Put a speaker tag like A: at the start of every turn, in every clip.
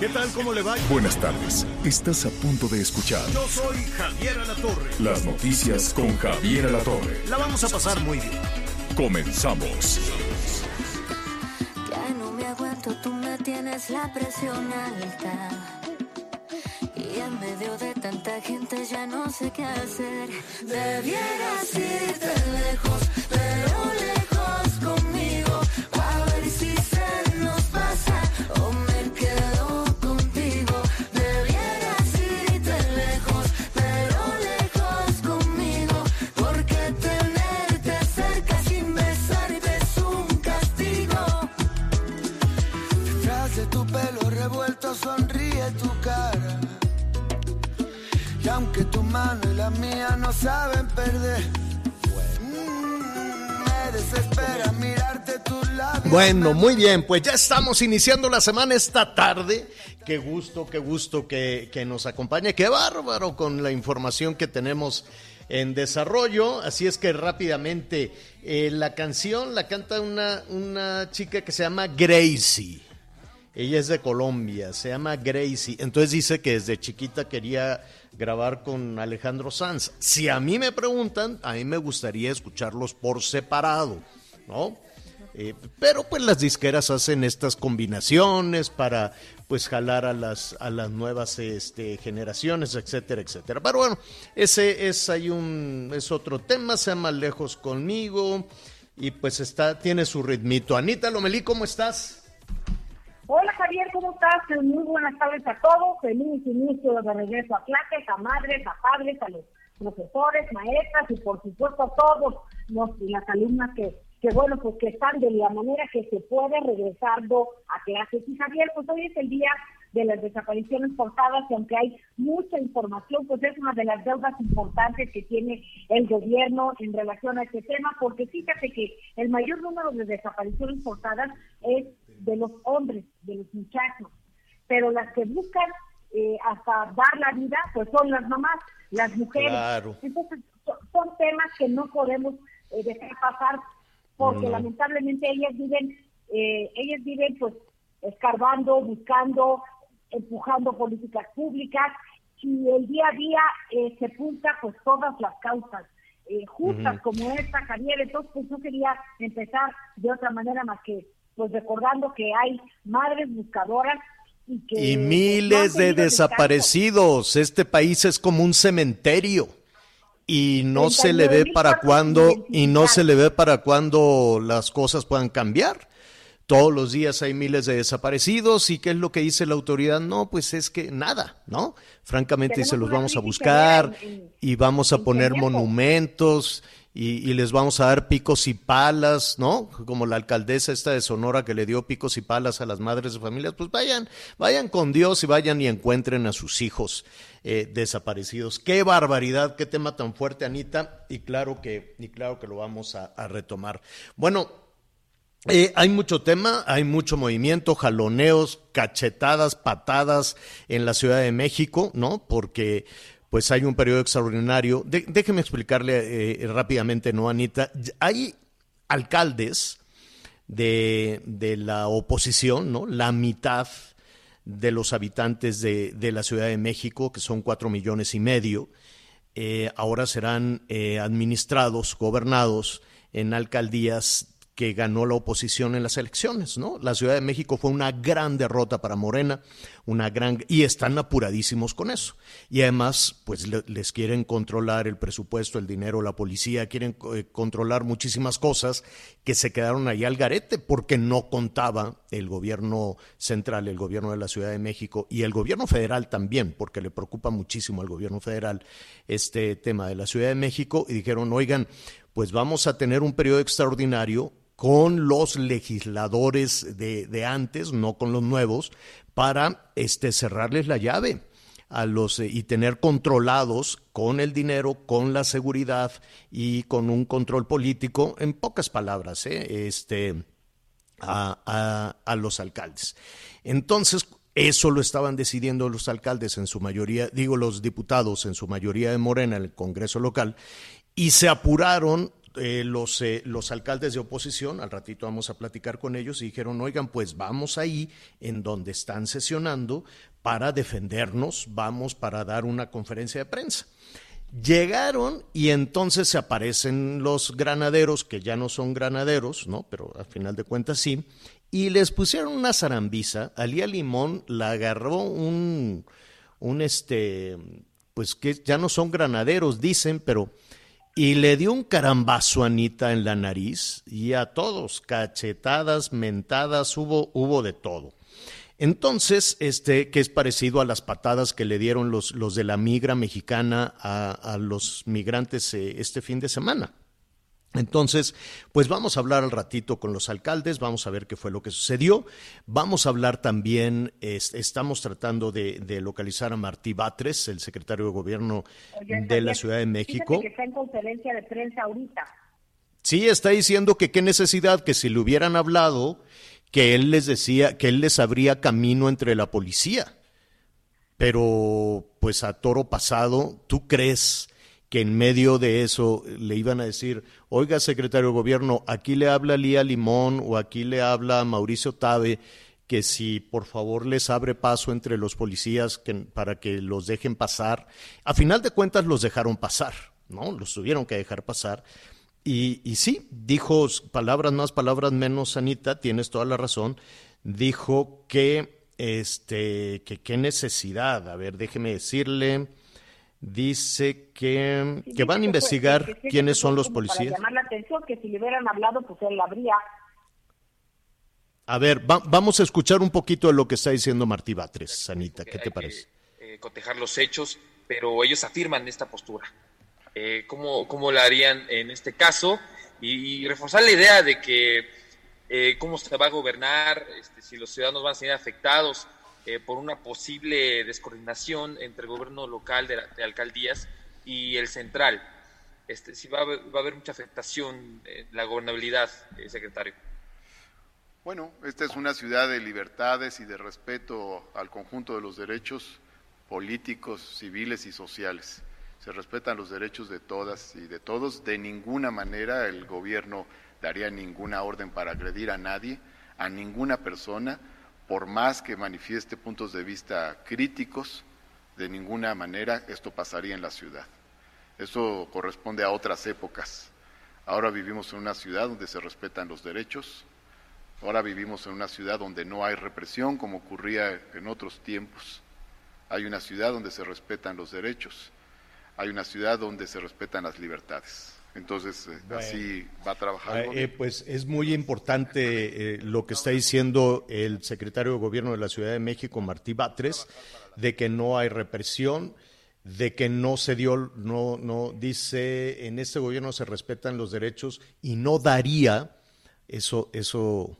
A: ¿Qué tal? ¿Cómo le va?
B: Buenas tardes. Estás a punto de escuchar
A: Yo soy Javier Alatorre.
B: las noticias con Javier Alatorre.
A: La vamos a pasar muy bien.
B: Comenzamos.
C: Ya no me aguanto, tú me tienes la presión alta. Y en medio de tanta gente ya no sé qué hacer. Debieras irte lejos, pero lejos
D: mano y la mía no saben perder, mm, me desespera mirarte tus labios.
A: Bueno, muy bien, pues ya estamos iniciando la semana esta tarde. Qué gusto, qué gusto que, que nos acompañe. Qué bárbaro con la información que tenemos en desarrollo. Así es que rápidamente, eh, la canción la canta una, una chica que se llama Gracie. Ella es de Colombia, se llama Gracie. Entonces dice que desde chiquita quería grabar con Alejandro Sanz. Si a mí me preguntan, a mí me gustaría escucharlos por separado, ¿no? Eh, pero pues las disqueras hacen estas combinaciones para pues jalar a las a las nuevas este, generaciones, etcétera, etcétera. Pero bueno, ese es hay un es otro tema, se llama Lejos conmigo y pues está tiene su ritmito. Anita Lomelí, ¿cómo estás?
E: Javier, ¿cómo estás? Muy buenas tardes a todos. Feliz inicio de regreso a clases, a madres, a padres, a los profesores, maestras y por supuesto a todos los, las alumnas que, que bueno, pues que están de la manera que se puede regresando a clases. Y Javier, pues hoy es el día de las desapariciones forzadas y aunque hay mucha información, pues es una de las deudas importantes que tiene el gobierno en relación a este tema, porque fíjate que el mayor número de desapariciones forzadas es de los hombres, de los muchachos, pero las que buscan eh, hasta dar la vida, pues son las mamás, las mujeres.
A: Claro.
E: Entonces, so- son temas que no podemos eh, dejar pasar porque
A: No.
E: lamentablemente ellas viven, eh, ellas viven pues escarbando, buscando, empujando políticas públicas y el día a día eh, sepulta pues todas las causas eh, justas como esta, Javier. Entonces, pues yo quería empezar de otra manera más que pues recordando que hay madres buscadoras y que
A: Y miles de
E: descanso.
A: desaparecidos. Este país es como un cementerio. Y no se le ve
E: 39,000
A: para cuándo, y no se le ve para cuándo las cosas puedan cambiar. Todos los días hay miles de desaparecidos y qué es lo que dice la autoridad. No, pues es que nada, ¿no? Francamente se los vamos a buscar
E: severa en- en-
A: y vamos a poner monumentos y, y les vamos a dar picos y palas, ¿no? Como la alcaldesa esta de Sonora que le dio picos y palas a las madres de familias, pues vayan, vayan con Dios y vayan y encuentren a sus hijos eh, desaparecidos. Qué barbaridad, qué tema tan fuerte, Anita, y claro que, y claro que lo vamos a, retomar. Bueno, eh, hay mucho tema, hay mucho movimiento, jaloneos, cachetadas, patadas en la Ciudad de México, ¿no? Porque pues hay un periodo extraordinario. Déjeme explicarle eh, rápidamente, ¿no, Anita? Hay alcaldes de, de la oposición, ¿no? La mitad de los habitantes de, de la Ciudad de México, que son cuatro millones y medio, eh, ahora serán eh, administrados, gobernados en alcaldías que ganó la oposición en las elecciones, ¿no? La Ciudad de México fue una gran derrota para Morena, una gran y están apuradísimos con eso. Y además, pues le- les quieren controlar el presupuesto, el dinero, la policía, quieren eh, controlar muchísimas cosas que se quedaron ahí al garete porque no contaba el gobierno central, el gobierno de la Ciudad de México y el gobierno federal también, porque le preocupa muchísimo al gobierno federal este tema de la Ciudad de México y dijeron, oigan, pues vamos a tener un periodo extraordinario con los legisladores de, de antes, no con los nuevos, para este, cerrarles la llave a los eh, y tener controlados con el dinero, con la seguridad y con un control político, en pocas palabras, ¿eh? este, a, a, los alcaldes. Entonces, eso lo estaban decidiendo los alcaldes en su mayoría, digo los diputados en su mayoría de Morena en el Congreso local, y se apuraron eh, los, eh, los alcaldes de oposición, al ratito vamos a platicar con ellos, y dijeron, oigan, pues vamos ahí en donde están sesionando para defendernos, vamos para dar una conferencia de prensa. Llegaron y entonces se aparecen los granaderos, que ya no son granaderos, ¿no? Pero al final de cuentas sí, y les pusieron una zarambiza. Alía Limón la agarró un, un este, pues que ya no son granaderos, dicen, pero y le dio un carambazo a Anita en la nariz y a todos, cachetadas, mentadas, hubo, hubo de todo. Entonces, este, que es parecido a las patadas que le dieron los, los de la migra mexicana a, a los migrantes eh, este fin de semana. Entonces, pues vamos a hablar al ratito con los alcaldes, vamos a ver qué fue lo que sucedió. Vamos a hablar también, estamos tratando de, localizar a Martí Batres, el secretario de Gobierno de la Ciudad de México.
E: Que está en conferencia de prensa ahorita.
A: Sí, está diciendo que qué necesidad, que si le hubieran hablado, que él les decía, que él les abría camino entre la policía. Pero, pues a toro pasado, ¿tú crees que en medio de eso le iban a decir, oiga, secretario de gobierno, aquí le habla Lía Limón o aquí le habla Mauricio Tabe, que si por favor les abre paso entre los policías para que los dejen pasar. A final de cuentas los dejaron pasar, ¿no? Los tuvieron que dejar pasar. Y, y sí, dijo palabras más, palabras menos, Anita, tienes toda la razón, dijo que, este, que qué necesidad, a ver, déjeme decirle, dice que, que van a investigar quiénes son los policías.
E: Para llamar la atención, que si le hubieran hablado, pues él habría.
A: A ver, vamos a escuchar un poquito de lo que está diciendo Martí Batres, Sanita, ¿qué te parece?
F: Eh, cotejar los hechos, pero ellos afirman esta postura. Eh, ¿cómo, ¿Cómo la harían en este caso? Y, reforzar la idea de que eh, cómo se va a gobernar, este, si los ciudadanos van a ser afectados eh, por una posible descoordinación entre el gobierno local de, alcaldías y el central. Este, si va a, haber, va a haber mucha afectación en la gobernabilidad, eh, secretario.
G: Bueno, esta es una ciudad de libertades y de respeto al conjunto de los derechos políticos, civiles y sociales. Se respetan los derechos de todas y de todos. De ninguna manera el gobierno daría ninguna orden para agredir a nadie, a ninguna persona por más que manifieste puntos de vista críticos, de ninguna manera esto pasaría en la ciudad. Eso corresponde a otras épocas. Ahora vivimos en una ciudad donde se respetan los derechos, ahora vivimos en una ciudad donde no hay represión como ocurría en otros tiempos. Hay una ciudad donde se respetan los derechos, hay una ciudad donde se respetan las libertades. Entonces, eh, así va a trabajar.
A: Eh, pues es muy importante eh, lo que está diciendo el secretario de Gobierno de la Ciudad de México, Martí Batres, de que no hay represión, de que no se dio, no, no, dice, en este gobierno se respetan los derechos y no daría, eso, eso,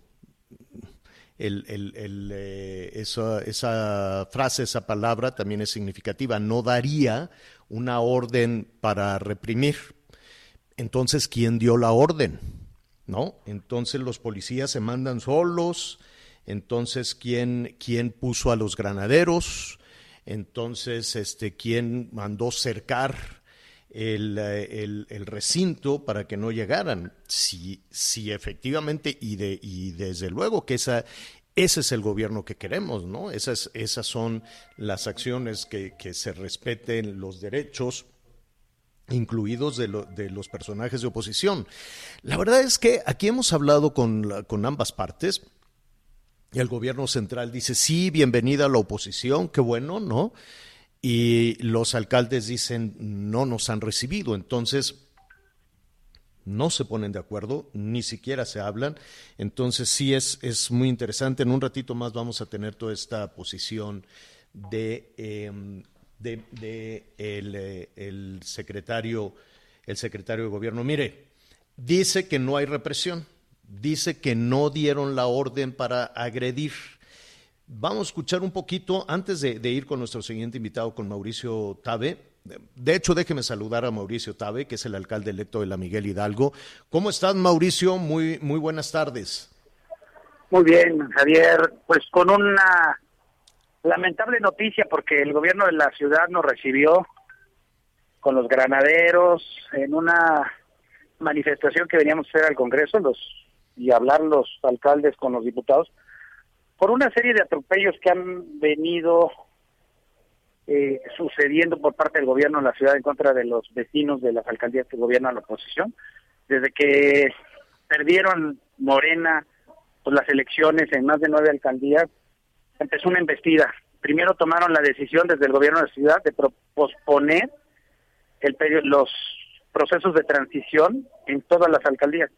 A: el, el, esa, esa frase, esa palabra también es significativa, no daría una orden para reprimir, entonces, ¿quién dio la orden? ¿No? Entonces los policías se mandan solos, entonces, ¿quién, quién puso a los granaderos? Entonces, este, ¿quién mandó cercar el, el, recinto para que no llegaran? Si, si efectivamente, y, de, y desde luego que esa, ese es el gobierno que queremos, ¿no? Esas, esas son las acciones que, que se respeten los derechos incluidos de, los personajes de oposición. La verdad es que aquí hemos hablado con, ambas partes. Y el gobierno central dice, sí, bienvenida a la oposición, qué bueno, ¿no? Y los alcaldes dicen, no nos han recibido. Entonces, no se ponen de acuerdo, ni siquiera se hablan. Entonces, sí es, es muy interesante. En un ratito más vamos a tener toda esta posición de em, de, eh, el, secretario, el secretario de gobierno. Mire, dice que no hay represión, dice que no dieron la orden para agredir. Vamos a escuchar un poquito antes de, ir con nuestro siguiente invitado, con Mauricio Tabe. De hecho, déjeme saludar a Mauricio Tabe, que es el alcalde electo de la Miguel Hidalgo. ¿Cómo estás, Mauricio? Muy, muy buenas tardes.
H: Muy bien, Javier. Pues con una lamentable noticia, porque el gobierno de la ciudad nos recibió con los granaderos en una manifestación que veníamos a hacer al Congreso los y hablar los alcaldes con los diputados por una serie de atropellos que han venido eh, sucediendo por parte del gobierno en la ciudad en contra de los vecinos de las alcaldías que gobiernan la oposición. Desde que perdieron Morena pues, las elecciones en más de nueve alcaldías, empezó una embestida. Primero tomaron la decisión desde el gobierno de la ciudad de posponer el los procesos de transición en todas las alcaldías.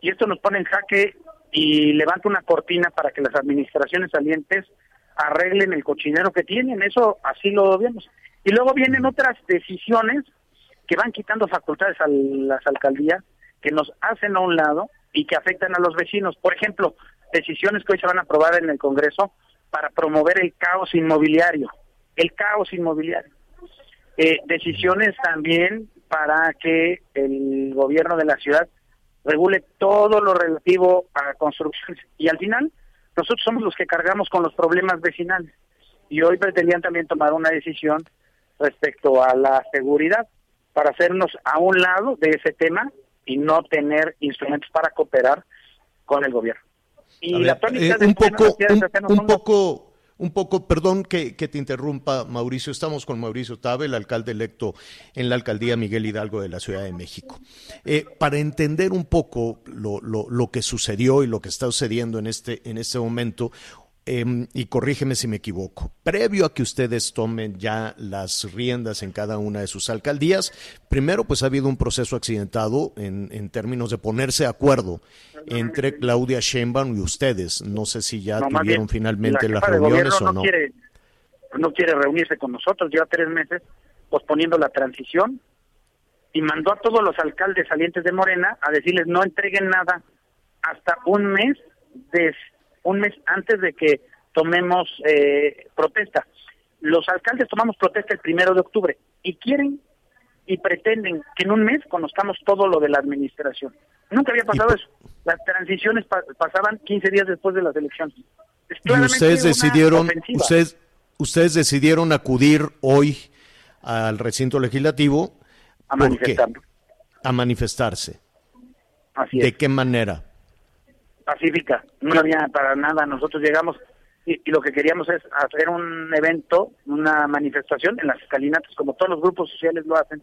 H: Y esto nos pone en jaque y levanta una cortina para que las administraciones salientes arreglen el cochinero que tienen, eso así lo vemos. Y luego vienen otras decisiones que van quitando facultades a las alcaldías, que nos hacen a un lado y que afectan a los vecinos. Por ejemplo, decisiones que hoy se van a aprobar en el Congreso para promover el caos inmobiliario, el caos inmobiliario. Eh, decisiones también para que el gobierno de la ciudad regule todo lo relativo a construcciones. Y al final, nosotros somos los que cargamos con los problemas vecinales. Y hoy pretendían también tomar una decisión respecto a la seguridad para hacernos a un lado de ese tema y no tener instrumentos para cooperar con el gobierno.
A: Y la tónica eh, un poco, un poco un poco, perdón que, te interrumpa, Mauricio, estamos con Mauricio Tabe, el alcalde electo en la alcaldía Miguel Hidalgo de la Ciudad de México. Eh, para entender un poco lo, lo, lo, que sucedió y lo que está sucediendo en este, en este momento, Em, y corrígeme si me equivoco, previo a que ustedes tomen ya las riendas en cada una de sus alcaldías, primero pues ha habido un proceso accidentado en, en términos de ponerse de acuerdo entre Claudia Sheinbaum y ustedes. No sé si ya tuvieron finalmente las reuniones o no.
H: Quiere, no quiere reunirse con nosotros, lleva tres meses posponiendo la transición y mandó a todos los alcaldes salientes de Morena a decirles no entreguen nada hasta un mes de un mes antes de que tomemos eh, protesta. Los alcaldes tomamos protesta el primero de octubre y quieren y pretenden que en un mes conozcamos todo lo de la administración. Nunca había pasado eso. Las transiciones pasaban 15 días después de las elecciones.
A: y ustedes decidieron, ustedes, ustedes decidieron acudir hoy al recinto legislativo
H: a manifestar.
A: A manifestarse.
H: Así
A: ¿De qué manera?
H: Pacífica, no había para nada, nosotros llegamos y, lo que queríamos es hacer un evento, una manifestación en las escalinatas, como todos los grupos sociales lo hacen,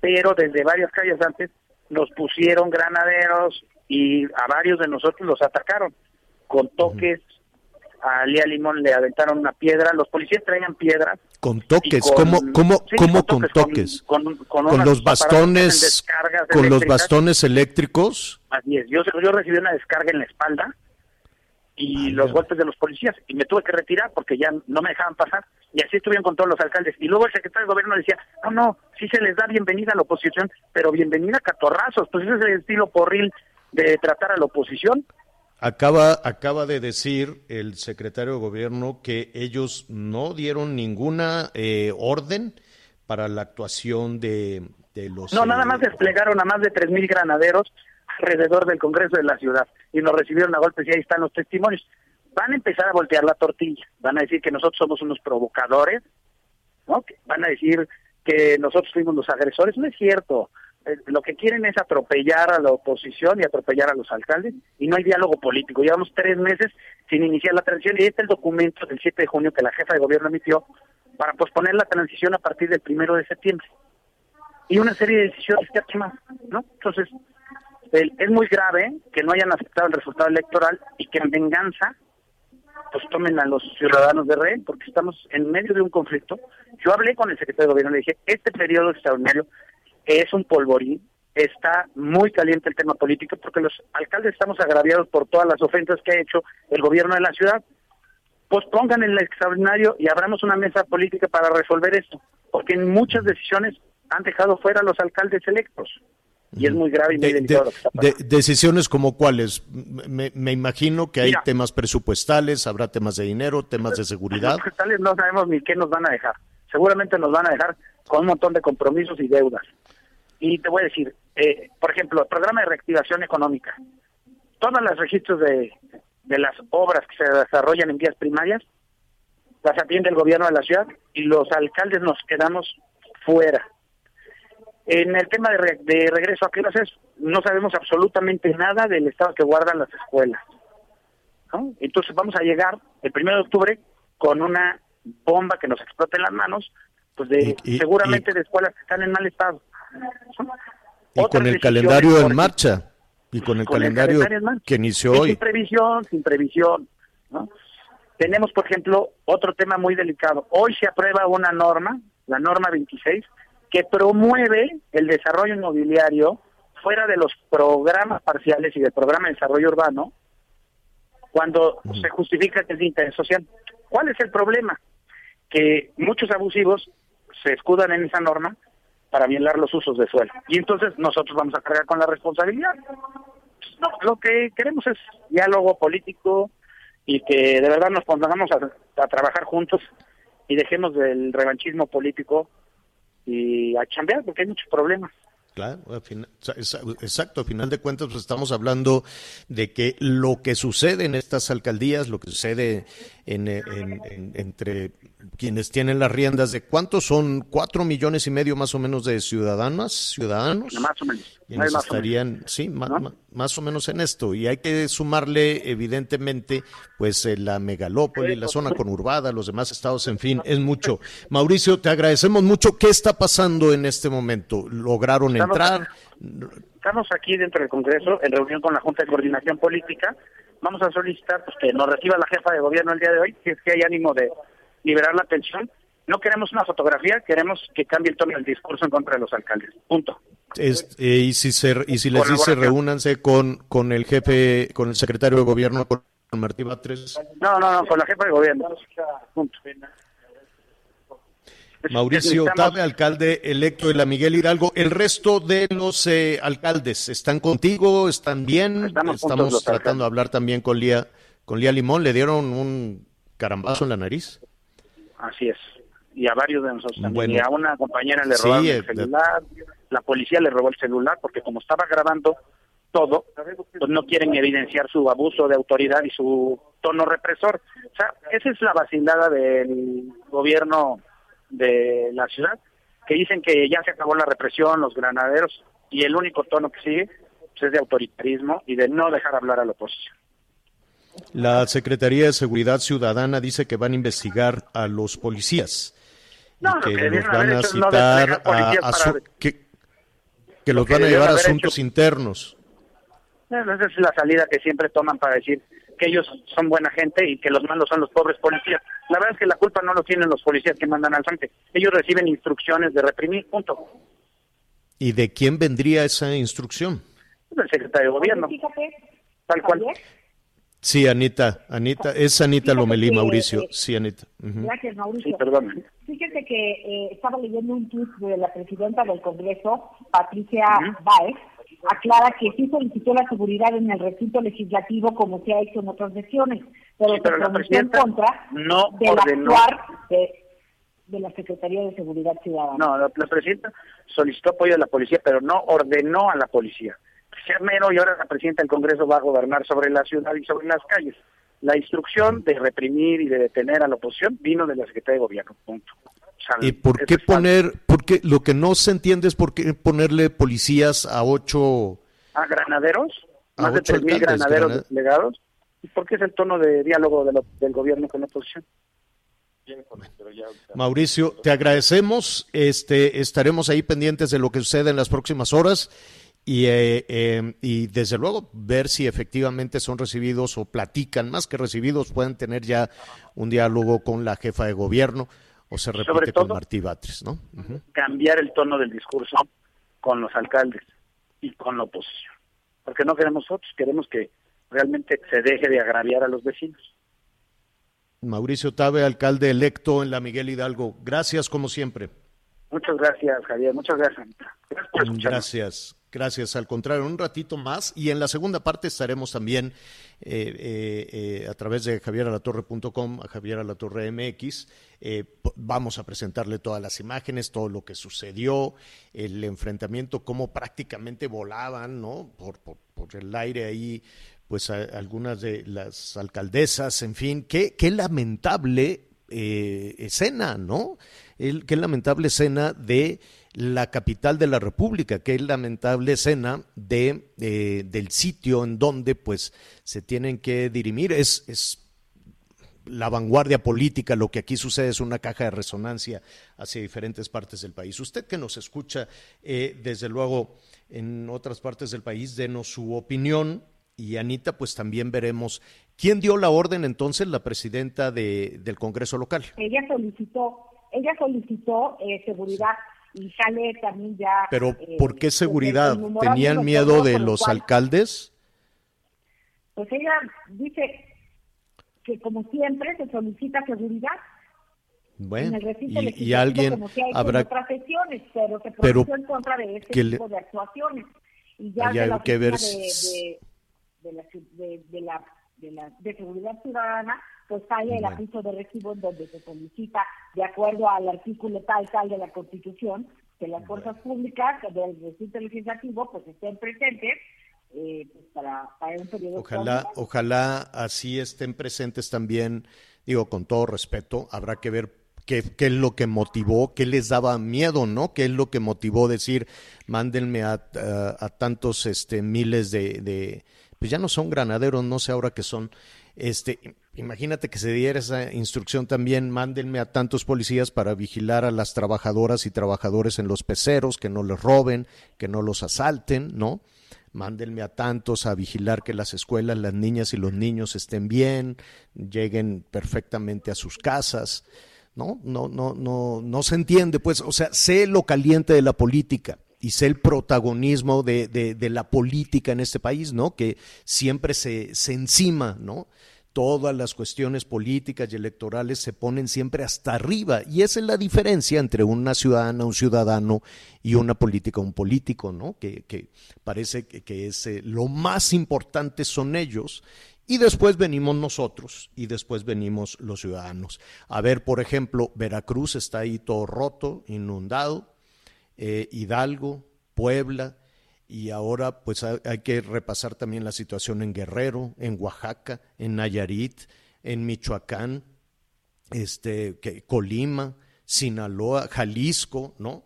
H: pero desde varias calles antes nos pusieron granaderos y a varios de nosotros los atacaron con toques, a Lía Limón le aventaron una piedra, los policías traían piedras.
A: Con toques, ¿cómo, cómo, cómo con toques? Con, los bastones, con los bastones eléctricos.
H: Así es, yo, yo recibí una descarga en la espalda y los golpes de los policías y me tuve que retirar porque ya no me dejaban pasar y así estuvieron con todos los alcaldes y luego el secretario de gobierno decía no no sí se les da bienvenida a la oposición pero bienvenida a catorrazos pues ese es el estilo porril de tratar a la oposición
A: Acaba, acaba de decir el secretario de gobierno que ellos no dieron ninguna eh, orden para la actuación de, los...
H: No, nada más eh, desplegaron a más de 3.000 granaderos alrededor del Congreso de la ciudad y nos recibieron a golpes y ahí están los testimonios. Van a empezar a voltear la tortilla, van a decir que nosotros somos unos provocadores, ¿no? van a decir que nosotros fuimos los agresores, no es cierto. Eh, lo que quieren es atropellar a la oposición y atropellar a los alcaldes y no hay diálogo político. Llevamos tres meses sin iniciar la transición y este es el documento del 7 de junio que la jefa de gobierno emitió para posponer la transición a partir del primero de septiembre. Y una serie de decisiones que más, ¿no? Entonces, es muy grave que no hayan aceptado el resultado electoral y que en venganza pues tomen a los ciudadanos de rehén, porque estamos en medio de un conflicto. Yo hablé con el secretario de gobierno y le dije, este periodo extraordinario es un polvorín, está muy caliente el tema político porque los alcaldes estamos agraviados por todas las ofensas que ha hecho el gobierno de la ciudad. Pues pongan el extraordinario y abramos una mesa política para resolver esto, porque en muchas decisiones han dejado fuera a los alcaldes electos. y es muy grave y muy
A: De-
H: delicado
A: de-
H: lo que está
A: de- decisiones como cuáles. Me, me imagino que hay
H: Mira.
A: temas presupuestales, habrá temas de dinero, temas de seguridad.
H: Fiscales no sabemos ni qué nos van a dejar. Seguramente nos van a dejar con un montón de compromisos y deudas. Y te voy a decir, eh, por ejemplo, el programa de reactivación económica. Todos los registros de, de las obras que se desarrollan en vías primarias las atiende el gobierno de la ciudad y los alcaldes nos quedamos fuera. En el tema de, re- de regreso a clases, no sabemos absolutamente nada del estado que guardan las escuelas. ¿no? Entonces vamos a llegar el primero de octubre con una bomba que nos explote en las manos, pues de
A: Y- y-
H: seguramente de escuelas que están en mal estado.
A: Y con el calendario en marcha. Y con el
H: con el
A: calendario que inició hoy.
H: Sin previsión, sin previsión. ¿no? Tenemos, por ejemplo, otro tema muy delicado. Hoy se aprueba una norma, la norma 26, que promueve el desarrollo inmobiliario fuera de los programas parciales y del programa de desarrollo urbano, cuando se justifica que es de interés social. ¿Cuál es el problema? Que muchos abusivos se escudan en esa norma para violar los usos de suelo. Y entonces nosotros vamos a cargar con la responsabilidad. No, lo que queremos es diálogo político y que de verdad nos pongamos a, trabajar juntos y dejemos del revanchismo político y a chambear porque hay muchos problemas.
A: Claro, exacto, a final de cuentas pues estamos hablando de que lo que sucede en estas alcaldías, lo que sucede en- en- entre quienes tienen las riendas de cuántos son cuatro millones y medio más o menos de ciudadanas, ciudadanos,
H: Más o menos.
A: quienes
H: Más o menos.
A: estarían, sí,
H: ¿No?
A: ma- más o menos en esto. Y hay que sumarle, evidentemente, pues eh, la megalópoli, la zona conurbada, los demás estados, en fin, es mucho. Mauricio, te agradecemos mucho. ¿Qué está pasando en este momento? ¿Lograron
H: Estamos-
A: entrar?
H: Estamos aquí dentro del Congreso en reunión con la Junta de Coordinación Política. Vamos a solicitar pues, que nos reciba la jefa de gobierno el día de hoy, si es que hay ánimo de liberar la atención. No queremos una fotografía, queremos que cambie el tono del discurso en contra de los alcaldes. Punto.
A: Es- eh, y si se, y si les dice reúnanse con, con el jefe, con el secretario de gobierno, con Martí Batres.
H: No, no, no, con la jefa de gobierno. Punto.
A: Mauricio Tabe, alcalde electo de la Miguel Hidalgo. El resto de los eh, alcaldes, ¿están contigo? ¿Están bien?
H: Estamos
A: Estamos tratando de hablar también con Lía, con Lía Limón. ¿Le dieron un carambazo en la nariz?
H: Así es. Y a varios de nosotros también.
A: Bueno.
H: Y a una compañera le robaron el celular, la policía le robó el celular porque como estaba grabando todo, pues no quieren evidenciar su abuso de autoridad y su tono represor. O sea, esa es la vacilada del gobierno de la ciudad, que dicen que ya se acabó la represión, los granaderos, y el único tono que sigue pues, es de autoritarismo y de no dejar hablar a la oposición.
A: La Secretaría de Seguridad Ciudadana dice que van a investigar a los policías.
H: No,
A: y que
H: que
A: los van a
H: no
A: citar a, que, que los
H: que
A: van a llevar a asuntos
H: hecho-
A: internos.
H: Bueno, esa es la salida que siempre toman para decir que ellos son buena gente y que los malos son los pobres policías. La verdad es que la culpa no lo tienen los policías que mandan al frente. Ellos reciben instrucciones de reprimir, punto.
A: ¿Y de quién vendría esa instrucción?
H: del secretario de gobierno. Tal cual.
A: Sí, Anita, Anita, es Anita
E: Fíjate
A: Lomelí,
E: que,
A: Mauricio.
E: eh,
A: Sí, Anita.
E: Gracias, Mauricio.
H: Sí, perdón.
E: Fíjate que eh, estaba leyendo un tuit de la presidenta del Congreso, Patricia
H: Ujú.
E: Báez, aclara que sí solicitó la seguridad en el recinto legislativo como se ha hecho en otras sesiones, pero
H: Sí, pero
E: se
H: la
E: pronunció en contra
H: no
E: del
H: ordenó.
E: actuar de, de la Secretaría de Seguridad Ciudadana.
H: No, la, la presidenta solicitó apoyo de la policía, pero no ordenó a la policía. Sea mero y ahora la presidenta del Congreso va a gobernar sobre la ciudad y sobre las calles. La instrucción de reprimir y de detener a la oposición vino de la Secretaría de Gobierno, punto.
A: ¿Y por qué poner, por qué, lo que no se entiende es por qué ponerle policías a ocho,
H: a granaderos,
A: A
H: más de
A: ocho
H: 3.000
A: alcaldes,
H: granaderos
A: granade-
H: desplegados, ¿y por qué es el tono de diálogo de lo- del gobierno con la oposición?
A: Mauricio, te agradecemos, este, estaremos ahí pendientes de lo que sucede en las próximas horas y, eh, eh, y desde luego ver si efectivamente son recibidos o platican, más que recibidos, pueden tener ya un diálogo con la jefa de gobierno o se
H: Sobre
A: repite con Martí Batres, ¿no?
H: Cambiar el tono del discurso con los alcaldes y con la oposición. Porque no queremos nosotros, queremos que realmente se deje de agraviar a los vecinos.
A: Mauricio Tabe, alcalde electo en la Miguel Hidalgo, gracias como siempre.
H: Muchas gracias, Javier. Muchas gracias, Anita. Gracias por.
A: Gracias. Gracias, al contrario, un ratito más. Y en la segunda parte estaremos también eh, eh, eh, a través de javieralatorre.com, a Javier Alatorre MX. vamos a presentarle todas las imágenes, todo lo que sucedió, el enfrentamiento, cómo prácticamente volaban, ¿no? Por, por, por el aire ahí, pues algunas de las alcaldesas, en fin, qué, qué lamentable escena, ¿no? El, qué lamentable escena de la capital de la República, que es lamentable escena de, del sitio en donde pues se tienen que dirimir. Es, es la vanguardia política, lo que aquí sucede es una caja de resonancia hacia diferentes partes del país. Usted que nos escucha, eh, desde luego, en otras partes del país, denos su opinión. Y Anita, pues también veremos quién dio la orden entonces, la presidenta de, del Congreso local.
E: Ella solicitó, ella solicitó eh, seguridad y sale también ya...
A: Pero eh, ¿por qué seguridad? ¿Tenían miedo de los alcaldes?
E: Pues ella dice que como siempre se solicita seguridad.
A: Bueno, y, alguien
E: como hay
A: habrá
E: otras sesiones, pero se pero en contra de este tipo de actuaciones. Y ya de la, que ver... de, de, la, de, la, de, la, de seguridad ciudadana pues sale el aviso de recibo en donde se solicita, de acuerdo al artículo tal tal de la Constitución, que las fuerzas públicas del recinto legislativo pues estén presentes eh, pues, para, un periodo.
A: Ojalá, ojalá así estén presentes también, digo con todo respeto, habrá que ver qué, qué, es lo que motivó, qué les daba miedo, ¿no? ¿Qué es lo que motivó decir, mándenme a, a, tantos este, miles de, de, pues ya no son granaderos, no sé ahora qué son, este, Imagínate que se diera esa instrucción también, mándenme a tantos policías para vigilar a las trabajadoras y trabajadores en los peceros, que no les roben, que no los asalten, ¿no? Mándenme a tantos a vigilar que las escuelas, las niñas y los niños estén bien, lleguen perfectamente a sus casas, ¿no? No, no, no, no se entiende, pues, o sea, sé lo caliente de la política y sé el protagonismo de, de, la política en este país, ¿no? Que siempre se, se encima, ¿no? todas las cuestiones políticas y electorales se ponen siempre hasta arriba. Y esa es la diferencia entre una ciudadana, un ciudadano y una política, un político, ¿no? Que, parece que, es eh, lo más importante son ellos. Y después venimos nosotros y después venimos los ciudadanos. A ver, por ejemplo, Veracruz está ahí todo roto, inundado, eh, Hidalgo, Puebla, y ahora pues hay, que repasar también la situación en Guerrero, en Oaxaca, en Nayarit, en Michoacán, este, que, Colima, Sinaloa, Jalisco, ¿no?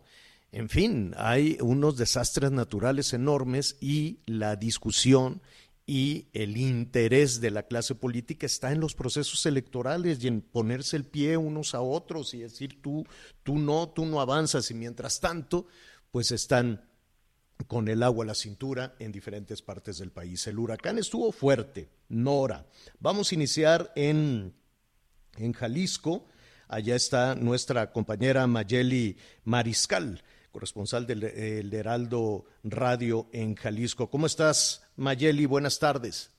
A: En fin, hay unos desastres naturales enormes y la discusión y el interés de la clase política está en los procesos electorales y en ponerse el pie unos a otros y decir tú, tú no, tú no avanzas y mientras tanto, pues están con el agua a la cintura en diferentes partes del país. El huracán estuvo fuerte, Nora. Vamos a iniciar en, en Jalisco. Allá está nuestra compañera Mayeli Mariscal, corresponsal del Heraldo Radio en Jalisco. ¿Cómo estás, Mayeli? Buenas tardes.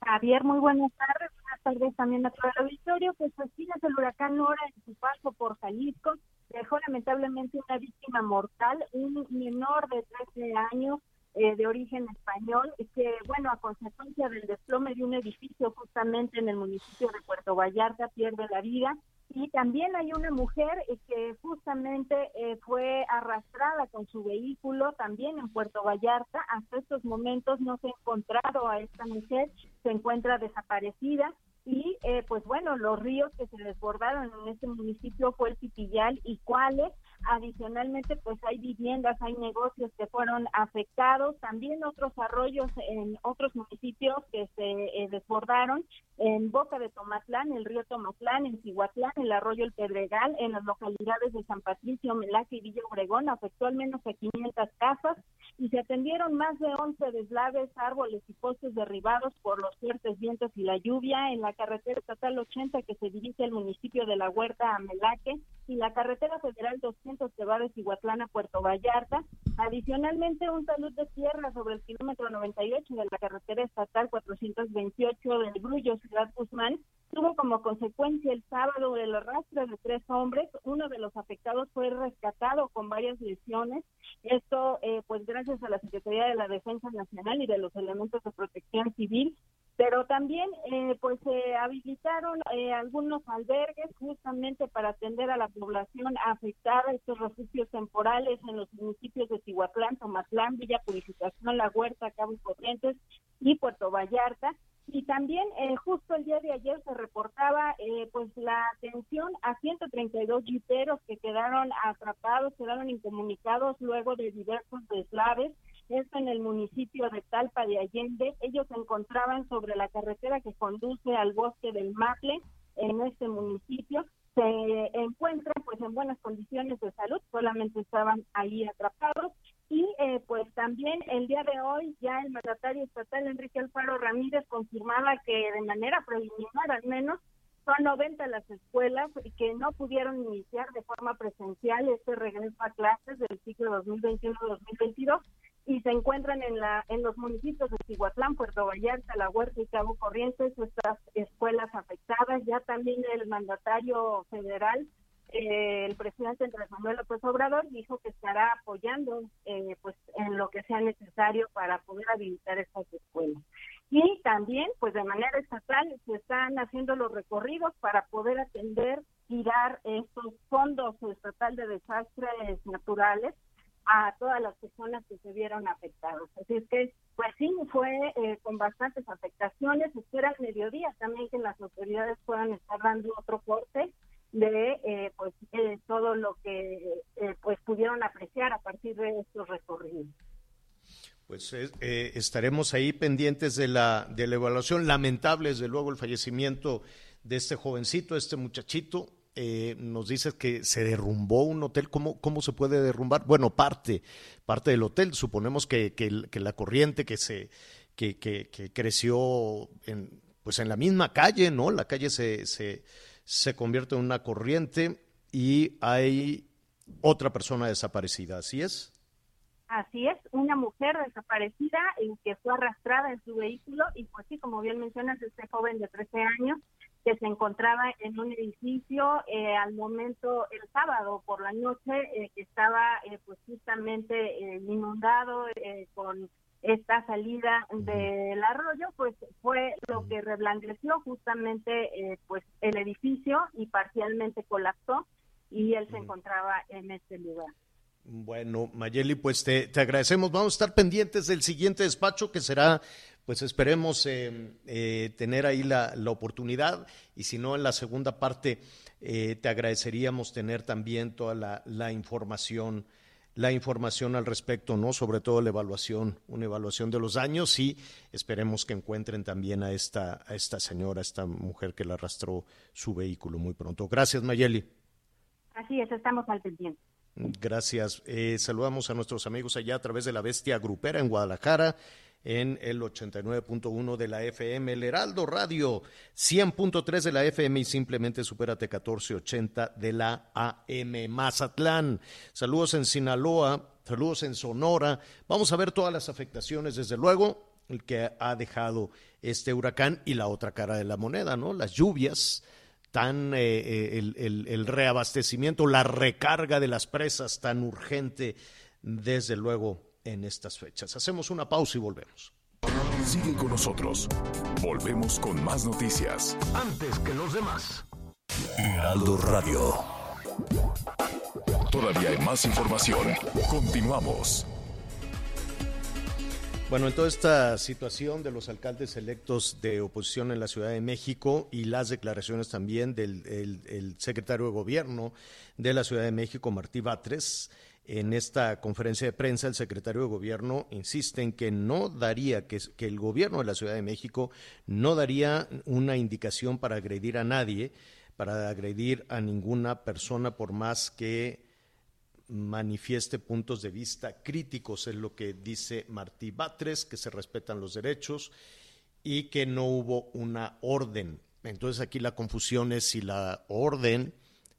I: Javier, muy buenas tardes. Buenas tardes también a todo el auditorio. Pues así es el huracán Nora en su paso por Jalisco dejó lamentablemente una víctima mortal, un menor de 13 años eh, de origen español, que, bueno, a consecuencia del desplome de un edificio justamente en el municipio de Puerto Vallarta, pierde la vida. Y también hay una mujer eh, que justamente eh, fue arrastrada con su vehículo también en Puerto Vallarta. Hasta estos momentos no se ha encontrado a esta mujer, se encuentra desaparecida y eh, pues bueno, los ríos que se desbordaron en este municipio fue el Pitillal y Cuales. Adicionalmente, pues hay viviendas, hay negocios que fueron afectados, también otros arroyos en otros municipios que se eh, desbordaron, en Boca de Tomatlán, el río Tomatlán, en Cihuatlán, el arroyo El Pedregal, en las localidades de San Patricio, Melaque y Villa Obregón, afectó al menos a 500 casas y se atendieron más de 11 deslaves, árboles y postes derribados por los fuertes vientos y la lluvia en la carretera estatal 80 que se dirige al municipio de La Huerta a Melaque y la carretera federal 200 que va de Cihuatlán a Puerto Vallarta. Adicionalmente, un salud de tierra sobre el kilómetro 98 de la carretera estatal 428 del Brullo, Ciudad Guzmán, tuvo como consecuencia el sábado el arrastre de tres hombres. Uno de los afectados fue rescatado con varias lesiones. Esto, eh, pues gracias a la Secretaría de la Defensa Nacional y de los elementos de protección civil. Pero también, eh, pues se habilitaron eh, algunos albergues justamente para atender a la población afectada, estos refugios temporales en los municipios de Tihuatlán, Tomatlán, Villa Purificación, La Huerta, Cabo Corrientes y Puerto Vallarta y también eh, justo el día de ayer se reportaba eh, pues la atención a 132 jiperos que quedaron atrapados, quedaron incomunicados luego de diversos deslaves. Esto en el municipio de Talpa de Allende. Ellos se encontraban sobre la carretera que conduce al bosque del Maple en este municipio se encuentran pues en buenas condiciones de salud, solamente estaban ahí atrapados y eh, pues también el día de hoy ya el mandatario estatal Enrique Alfaro Ramírez confirmaba que de manera preliminar al menos son 90 las escuelas que no pudieron iniciar de forma presencial este regreso a clases del ciclo 2021-2022 y se encuentran en la en los municipios de Tihuatlán, Puerto Vallarta, La Huerta y Cabo Corrientes estas escuelas afectadas. Ya también el mandatario federal, eh, el presidente Andrés Manuel López Obrador, dijo que estará apoyando eh, pues en lo que sea necesario para poder habilitar estas escuelas. Y también, pues de manera estatal, se están haciendo los recorridos para poder atender y dar estos fondos estatal de desastres naturales a todas las personas que se vieron afectadas. Así es que, pues sí, fue eh, con bastantes afectaciones. Espera al mediodía también que las autoridades puedan estar dando otro corte de eh, pues eh, todo lo que pues pudieron apreciar a partir de estos recorridos.
A: Pues estaremos ahí pendientes de la, de la evaluación. Lamentable, desde luego, el fallecimiento de este jovencito, este muchachito, eh, nos dices que se derrumbó un hotel. ¿Cómo, ¿Cómo se puede derrumbar? Bueno, parte, parte del hotel. Suponemos que, que, la corriente que se que, que, creció en, pues en la misma calle, ¿no? La calle se, se, se convierte en una corriente y hay otra persona desaparecida, ¿así es?
I: Así es, una mujer desaparecida en que fue arrastrada en su vehículo y pues sí, como bien mencionas, este joven de 13 años que se encontraba en un edificio eh, al momento el sábado por la noche eh, que estaba eh, pues justamente inundado con esta salida del arroyo pues fue lo que reblandeció justamente pues el edificio y parcialmente colapsó y él se encontraba en este lugar.
A: Bueno, Mayeli, pues te, te, agradecemos. Vamos a estar pendientes del siguiente despacho que será pues esperemos eh, eh, tener ahí la, oportunidad y si no en la segunda parte eh, te agradeceríamos tener también toda la, información la información al respecto, ¿no? Sobre todo la evaluación, una evaluación de los daños y esperemos que encuentren también a esta, a esta señora, a esta mujer que le arrastró su vehículo muy pronto. Gracias, Mayeli.
I: Así es, estamos al pendiente.
A: Gracias. saludamos a nuestros amigos allá a través de la Bestia Grupera en Guadalajara en el 89.1 de la FM, el Heraldo Radio 100.3 de la FM y simplemente supérate 1480 de la AM Mazatlán. Saludos en Sinaloa, saludos en Sonora. Vamos a ver todas las afectaciones, desde luego, el que ha dejado este huracán y la otra cara de la moneda, ¿no? Las lluvias tan eh, eh, el, el reabastecimiento, la recarga de las presas tan urgente, desde luego en estas fechas. Hacemos una pausa y volvemos.
B: Sigue con nosotros. Volvemos con más noticias.
J: Antes que los demás.
B: Heraldo Radio. Todavía hay más información. Continuamos.
A: Bueno, en toda esta situación de los alcaldes electos de oposición en la Ciudad de México y las declaraciones también del secretario de Gobierno de la Ciudad de México, Martí Batres, en esta conferencia de prensa, el secretario de Gobierno insiste en que no daría, que, el Gobierno de la Ciudad de México no daría una indicación para agredir a nadie, para agredir a ninguna persona, por más que manifieste puntos de vista críticos, es lo que dice Martí Batres, que se respetan los derechos y que no hubo una orden. Entonces aquí la confusión es si la orden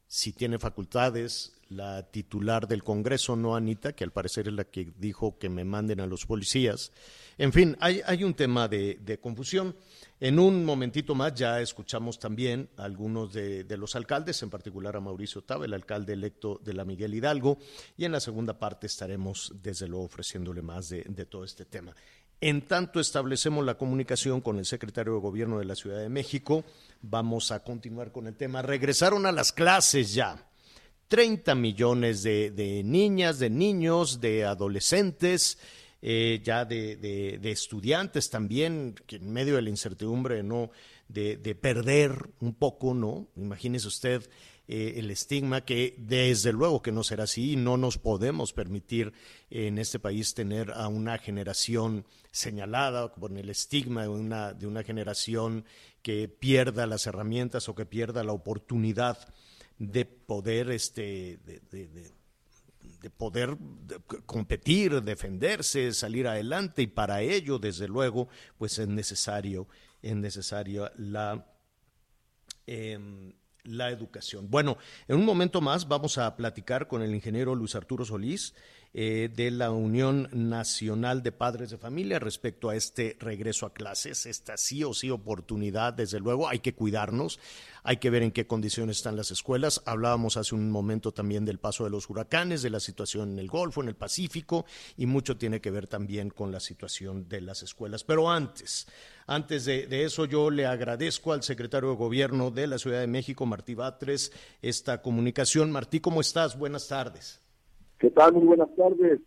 A: si tiene facultades la titular del Congreso, no Anita, que al parecer es la que dijo que me manden a los policías. En fin, hay, un tema de, confusión. En un momentito más ya escuchamos también a algunos de, los alcaldes, en particular a Mauricio Taba, el alcalde electo de la Miguel Hidalgo, y en la segunda parte estaremos desde luego ofreciéndole más de todo este tema. En tanto establecemos la comunicación con el secretario de Gobierno de la Ciudad de México, vamos a continuar con el tema. Regresaron a las clases ya. 30 millones de, niñas, de niños, de adolescentes, eh, ya de, estudiantes también, que en medio de la incertidumbre, ¿no? De, perder un poco, ¿no? Imagínese usted eh, el estigma que desde luego que no será así, no nos podemos permitir en este país tener a una generación señalada con el estigma de una, de una generación que pierda las herramientas o que pierda la oportunidad de poder este de, poder competir, defenderse, salir adelante y para ello desde luego pues es necesario es necesaria la em, la educación. Bueno, en un momento más vamos a platicar con el ingeniero Luis Arturo Solís eh, de la Unión Nacional de Padres de Familia respecto a este regreso a clases, esta sí o sí oportunidad, desde luego, hay que cuidarnos, hay que ver en qué condiciones están las escuelas. Hablábamos hace un momento también del paso de los huracanes, de la situación en el Golfo, en el Pacífico, y mucho tiene que ver también con la situación de las escuelas. Pero antes, antes de, eso, yo le agradezco al secretario de Gobierno de la Ciudad de México, Martí Batres, esta comunicación. Martí, ¿cómo estás? Buenas tardes.
K: ¿Qué tal? Muy buenas tardes.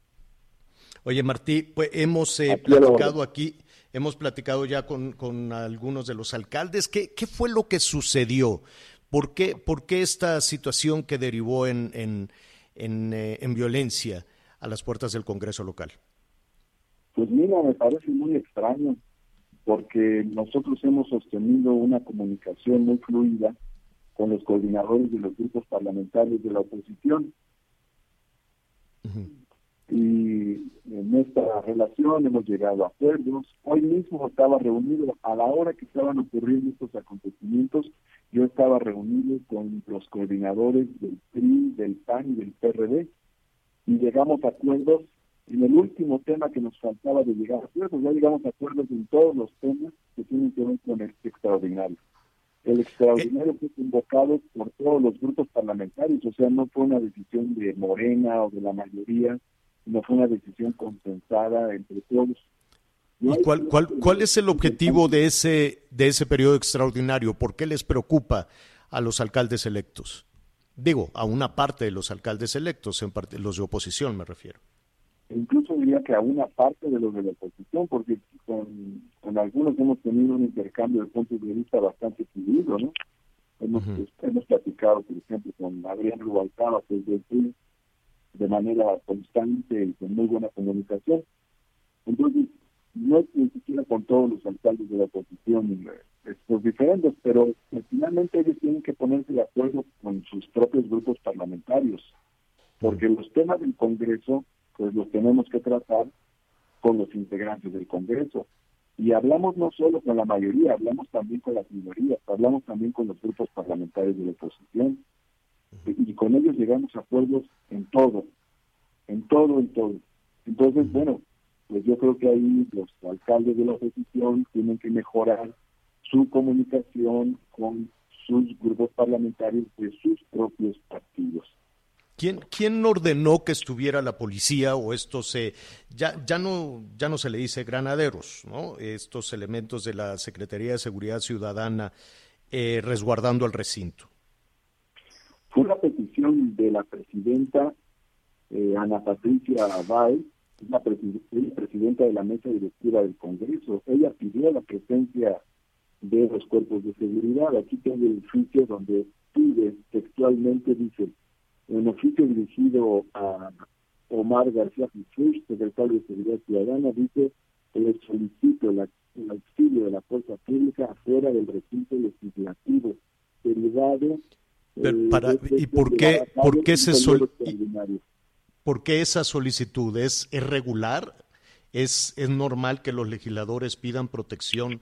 A: Oye, Martí, pues hemos eh, platicado aquí, hemos platicado ya con, algunos de los alcaldes. ¿Qué, ¿Qué, fue lo que sucedió? ¿Por qué, por qué esta situación que derivó en, en, en, eh, en violencia a las puertas del Congreso local?
K: Pues mira, me parece muy extraño, porque nosotros hemos sostenido una comunicación muy fluida con los coordinadores de los grupos parlamentarios de la oposición y en esta relación hemos llegado a acuerdos. Hoy mismo estaba reunido, a la hora que estaban ocurriendo estos acontecimientos, yo estaba reunido con los coordinadores del PRI, del PAN y del PRD y llegamos a acuerdos en el último tema que nos faltaba de llegar a acuerdos. Ya llegamos a acuerdos en todos los temas que tienen que ver con el extraordinario. El extraordinario fue convocado por todos los grupos parlamentarios, o sea, no fue una decisión de Morena o de la mayoría, no fue una decisión consensada entre todos.
A: ¿Y cuál, cuál, cuál es el objetivo de ese, de ese periodo extraordinario? ¿Por qué les preocupa a los alcaldes electos? Digo, a una parte de los alcaldes electos, en parte, los de oposición me refiero.
K: Incluso diría que a una parte de los de la oposición, porque con, con algunos hemos tenido un intercambio de puntos de vista bastante fluido, ¿no? Hemos, hemos platicado, por ejemplo, con Adrián Rubalcaba, que es del de manera constante y con muy buena comunicación. Entonces, no es ni siquiera con todos los alcaldes de la oposición estos diferentes, pero finalmente ellos tienen que ponerse de acuerdo con sus propios grupos parlamentarios, porque los temas del Congreso, pues los tenemos que tratar con los integrantes del Congreso. Y hablamos no solo con la mayoría, hablamos también con las minorías, hablamos también con los grupos parlamentarios de la oposición. Y, con ellos llegamos a acuerdos en todo, en todo, en todo. Entonces, bueno, pues yo creo que ahí los alcaldes de la oposición tienen que mejorar su comunicación con sus grupos parlamentarios de sus propios partidos.
A: ¿Quién, ¿Quién ordenó que estuviera la policía o estos, eh, ya, ya, no, ya no se le dice granaderos, ¿no? estos elementos de la Secretaría de Seguridad Ciudadana eh, resguardando el recinto?
K: Fue una petición de la presidenta eh, Ana Patricia Abay, la presidenta de la mesa directiva del Congreso. Ella pidió la presencia de los cuerpos de seguridad. Aquí tengo el oficio donde pide textualmente, dice, un oficio dirigido a Omar García Jesús, secretario de Seguridad Ciudadana, dice le solicito el, auxilio de la fuerza pública afuera del recinto legislativo, derivado
A: eh, para, ¿Y por qué, por qué, se por qué esa solicitud es, es regular? ¿Es, ¿Es normal que los legisladores pidan protección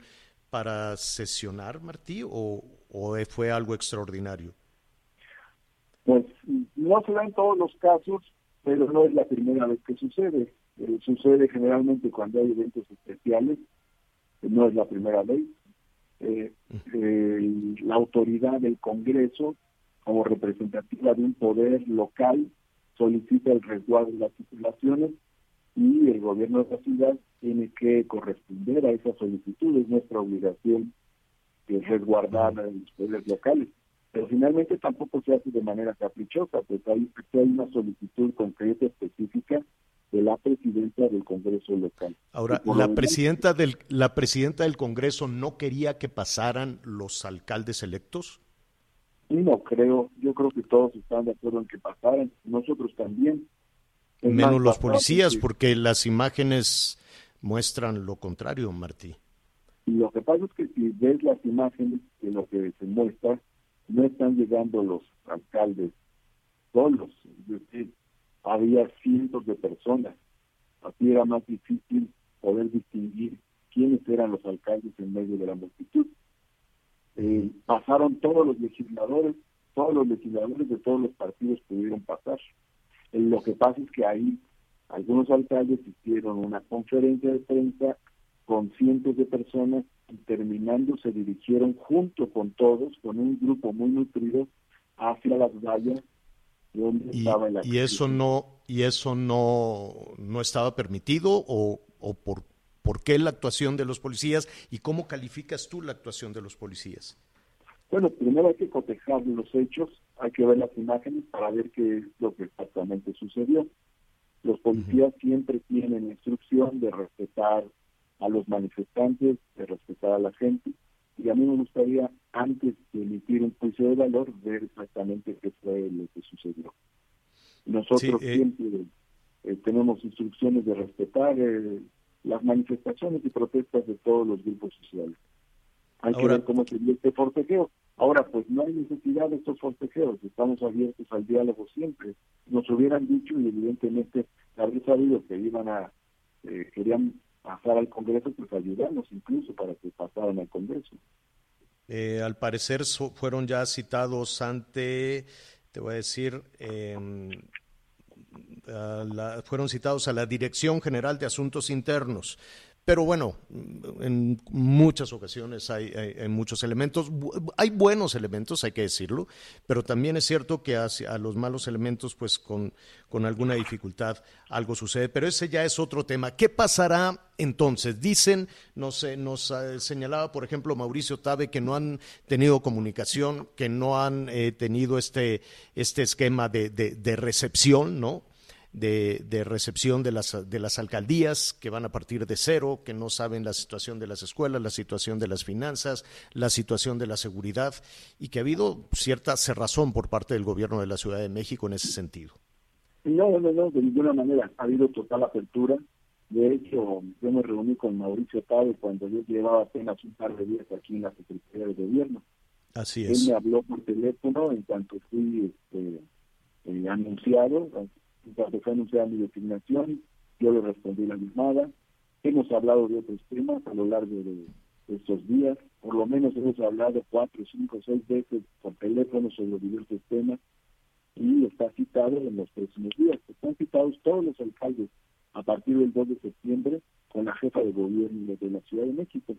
A: para sesionar, Martí, o, o fue algo extraordinario?
K: No se da en todos los casos, pero no es la primera vez que sucede. Eh, sucede generalmente cuando hay eventos especiales, no es la primera vez. Eh, la autoridad del Congreso, como representativa de un poder local, solicita el resguardo de las circulaciones y el gobierno de la ciudad tiene que corresponder a esa solicitud. Es nuestra obligación resguardar a los poderes locales. Pero finalmente tampoco se hace de manera caprichosa, pues hay, hay una solicitud concreta, específica de la presidenta del Congreso local.
A: Ahora, la presidenta del la presidenta del Congreso no quería que pasaran los alcaldes electos.
K: Sí, no creo. Yo creo que todos están de acuerdo en que pasaran. Nosotros también.
A: Menos los policías, porque las imágenes muestran lo contrario, Martí.
K: Y lo que pasa es que si ves las imágenes de lo que se muestra, no están llegando los alcaldes solos. Es decir, había cientos de personas. Así era más difícil poder distinguir quiénes eran los alcaldes en medio de la multitud. Eh, pasaron todos los legisladores, todos los legisladores de todos los partidos pudieron pasar. Eh, lo que pasa es que ahí algunos alcaldes hicieron una conferencia de prensa con cientos de personas y terminando se dirigieron junto con todos, con un grupo muy nutrido, hacia las vallas donde
A: y,
K: estaba el
A: y eso no y eso no no estaba permitido o, o por por qué la actuación de los policías y cómo calificas tú la actuación de los policías.
K: Bueno, primero hay que cotejar los hechos, hay que ver las imágenes para ver qué es lo que exactamente sucedió. Los policías siempre tienen instrucción de respetar a los manifestantes, de respetar a la gente. Y a mí me gustaría, antes de emitir un juicio de valor, ver exactamente qué fue lo que sucedió. Nosotros
A: Sí, eh.
K: siempre eh, tenemos instrucciones de respetar eh, las manifestaciones y protestas de todos los grupos sociales. Hay que
A: Ahora-
K: ver cómo se dio este forcejeo. Ahora, pues no hay necesidad de estos forcejeos, estamos abiertos al diálogo siempre. Nos hubieran dicho y evidentemente haber sabido que iban a, eh, querían pasar al Congreso, pues ayudarnos incluso para que pasaran al Congreso.
A: Eh, al parecer so- fueron ya citados ante, te voy a decir, a la- fueron citados a la Dirección General de Asuntos Internos. Pero bueno, en muchas ocasiones hay, hay- muchos elementos, hay buenos elementos, hay que decirlo, pero también es cierto que hacia- a los malos elementos, pues con, con alguna dificultad algo sucede. Pero ese ya es otro tema. ¿Qué pasará entonces? Dicen, nos, nos eh, señalaba, por ejemplo, Mauricio Tabe, que no han tenido comunicación, que no han eh, tenido este, este esquema de- de recepción, ¿no? De, de recepción de las, de las alcaldías que van a partir de cero, que no saben la situación de las escuelas, la situación de las finanzas, la situación de la seguridad y que ha habido cierta cerrazón por parte del gobierno de la Ciudad de México en ese sentido.
K: No, no, no, de ninguna manera. Ha habido total apertura. De hecho, yo me reuní con Mauricio Tabe cuando yo llevaba apenas un par de días aquí en la Secretaría de Gobierno.
A: Así
K: Él
A: es.
K: me habló por teléfono en cuanto fui este, eh, anunciado, en cuanto fue anunciada mi designación, yo le respondí la llamada. Hemos hablado de otros temas a lo largo de, de estos días, por lo menos hemos hablado cuatro, cinco, seis veces por teléfono sobre diversos temas y está citado en los próximos días. Están citados todos los alcaldes a partir del 2 de septiembre con la jefa de gobierno de la Ciudad de México.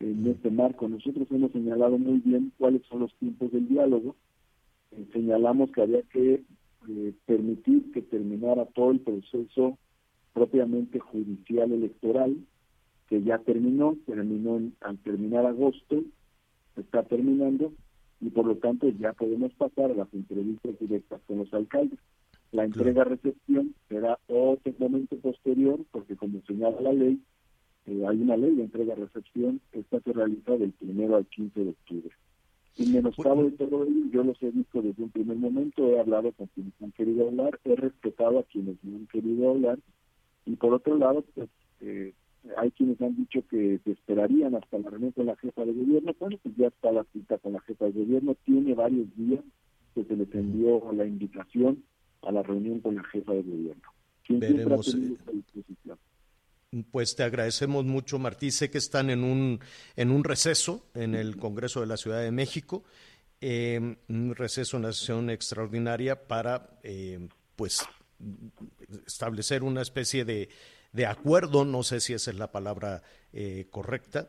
K: En este marco nosotros hemos señalado muy bien cuáles son los tiempos del diálogo. Eh, señalamos que había que eh, permitir que terminara todo el proceso propiamente judicial electoral, que ya terminó, terminó en- al terminar agosto, está terminando, y por lo tanto ya podemos pasar a las entrevistas directas con los alcaldes. La entrega-recepción será otro momento posterior, porque como señala la ley, eh, hay una ley de entrega-recepción, esta se realiza del primero al 15 de octubre. Sin menoscabo de todo ello, yo los he visto desde un primer momento, he hablado con quienes han querido hablar, he respetado a quienes no han querido hablar, y por otro lado, pues eh, hay quienes han dicho que se esperarían hasta la reunión con la jefa de gobierno, bueno, pues ya está la cita con la jefa de gobierno, tiene varios días que se les envió la invitación a la reunión con la jefa de gobierno. Quien siempre ha
A: Veremos,
K: tenido
A: eh. Pues te agradecemos mucho, Martí. Sé que están en un, en un receso en el Congreso de la Ciudad de México eh, un receso en la sesión extraordinaria para, eh, pues, establecer una especie de, de, acuerdo, no sé si esa es la palabra eh, correcta,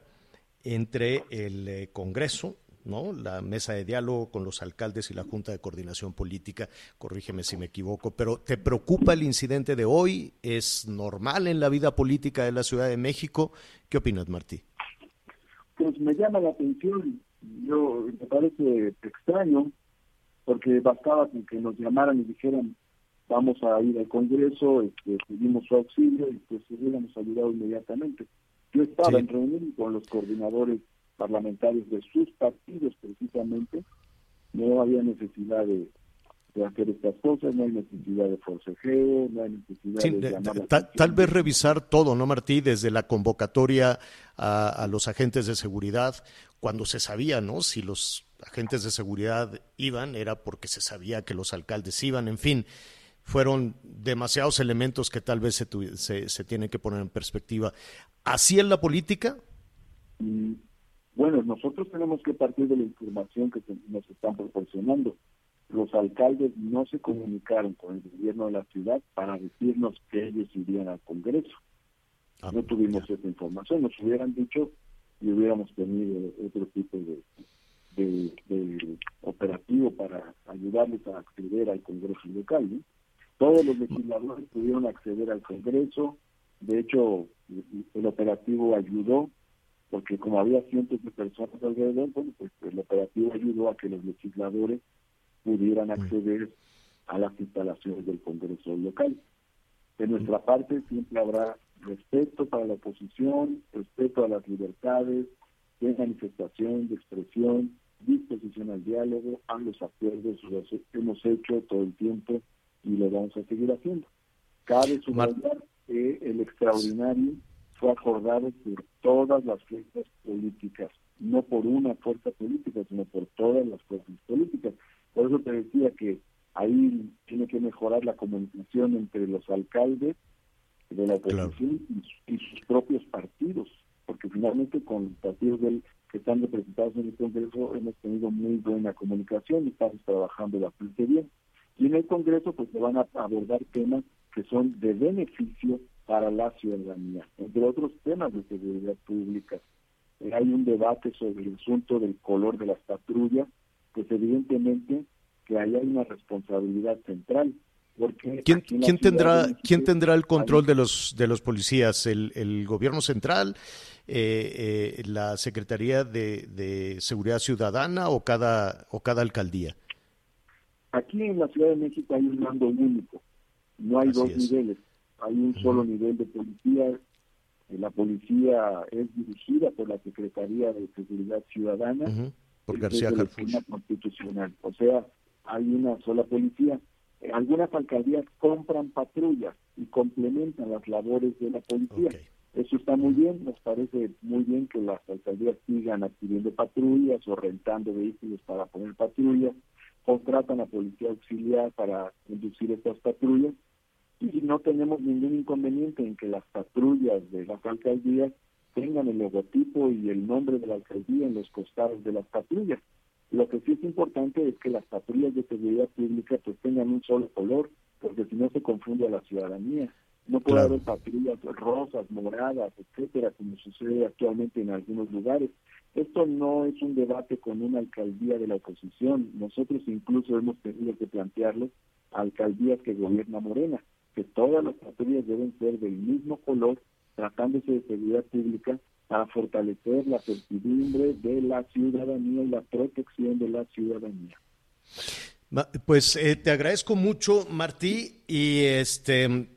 A: entre el eh, Congreso, ¿no? La mesa de diálogo con los alcaldes y la Junta de Coordinación Política, corrígeme si me equivoco, pero ¿te preocupa el incidente de hoy? ¿Es normal en la vida política de la Ciudad de México? ¿Qué opinas, Martí?
K: Pues me llama la atención, yo me parece extraño, porque bastaba que nos llamaran y dijeran vamos a ir al Congreso, este, pedimos su auxilio y pues hubiéramos ayudado inmediatamente. Yo estaba sí. en reunión con los coordinadores parlamentarios de sus partidos precisamente, no había necesidad de, de hacer estas cosas, no hay necesidad de forcejeo, no hay necesidad
A: sí,
K: de...
A: tal, tal vez revisar todo, ¿no, Martí? Desde la convocatoria a, a los agentes de seguridad, cuando se sabía, ¿no? Si los agentes de seguridad iban, era porque se sabía que los alcaldes iban, en fin fueron demasiados elementos que tal vez se, se, se tienen que poner en perspectiva. ¿Así es la política?
K: Mm, bueno, nosotros tenemos que partir de la información que nos están proporcionando. Los alcaldes no se comunicaron con el gobierno de la ciudad para decirnos que ellos irían al Congreso. Ah, no tuvimos ya. esa información. Nos hubieran dicho y hubiéramos tenido otro tipo de, de, de operativo para ayudarles a acceder al Congreso local. ¿no? Todos los legisladores pudieron acceder al Congreso. De hecho, el operativo ayudó, porque como había cientos de personas alrededor, bueno, pues el operativo ayudó a que los legisladores pudieran acceder a las instalaciones del Congreso local. De nuestra parte siempre habrá respeto para la oposición, respeto a las libertades de manifestación, de expresión, disposición al diálogo, a los acuerdos, los hemos hecho todo el tiempo y lo vamos a seguir haciendo. Cabe subrayar que el extraordinario fue acordado por todas las fuerzas políticas, no por una fuerza política, sino por todas las fuerzas políticas. Por eso te decía que ahí tiene que mejorar la comunicación entre los alcaldes de la oposición claro. y, y, sus propios partidos, porque finalmente con partidos del, que están representados en el Congreso hemos tenido muy buena comunicación y estamos trabajando bastante bien. Y en el Congreso pues se van a abordar temas que son de beneficio para la ciudadanía, entre otros temas de seguridad pública. Eh, hay un debate sobre el asunto del color de las patrullas, pues evidentemente que ahí hay una responsabilidad central. Porque
A: ¿Quién, ¿quién tendrá quién tendrá el control de los de los policías? ¿El, el gobierno central, eh, eh, la Secretaría de, de Seguridad Ciudadana o cada o cada alcaldía?
K: Aquí en la Ciudad de México hay un mando único, no hay Así dos es. niveles, hay un solo nivel de policía. La policía es dirigida por la Secretaría de Seguridad Ciudadana, uh
A: -huh. por García
K: Harfuch. constitucional. O sea, hay una sola policía. Algunas alcaldías compran patrullas y complementan las labores de la policía. Okay. Eso está muy bien, nos parece muy bien que las alcaldías sigan adquiriendo patrullas o rentando vehículos para poner patrullas contratan a policía auxiliar para conducir estas patrullas y no tenemos ningún inconveniente en que las patrullas de las alcaldías tengan el logotipo y el nombre de la alcaldía en los costados de las patrullas. Lo que sí es importante es que las patrullas de seguridad pública pues tengan un solo color, porque si no se confunde a la ciudadanía. No puede claro. haber patrullas rosas, moradas, etcétera, como sucede actualmente en algunos lugares. Esto no es un debate con una alcaldía de la oposición. Nosotros incluso hemos tenido que plantearlo a alcaldías que gobierna Morena, que todas las patrullas deben ser del mismo color, tratándose de seguridad pública, para fortalecer la certidumbre de la ciudadanía y la protección de la ciudadanía.
A: Pues eh, te agradezco mucho, Martí, y este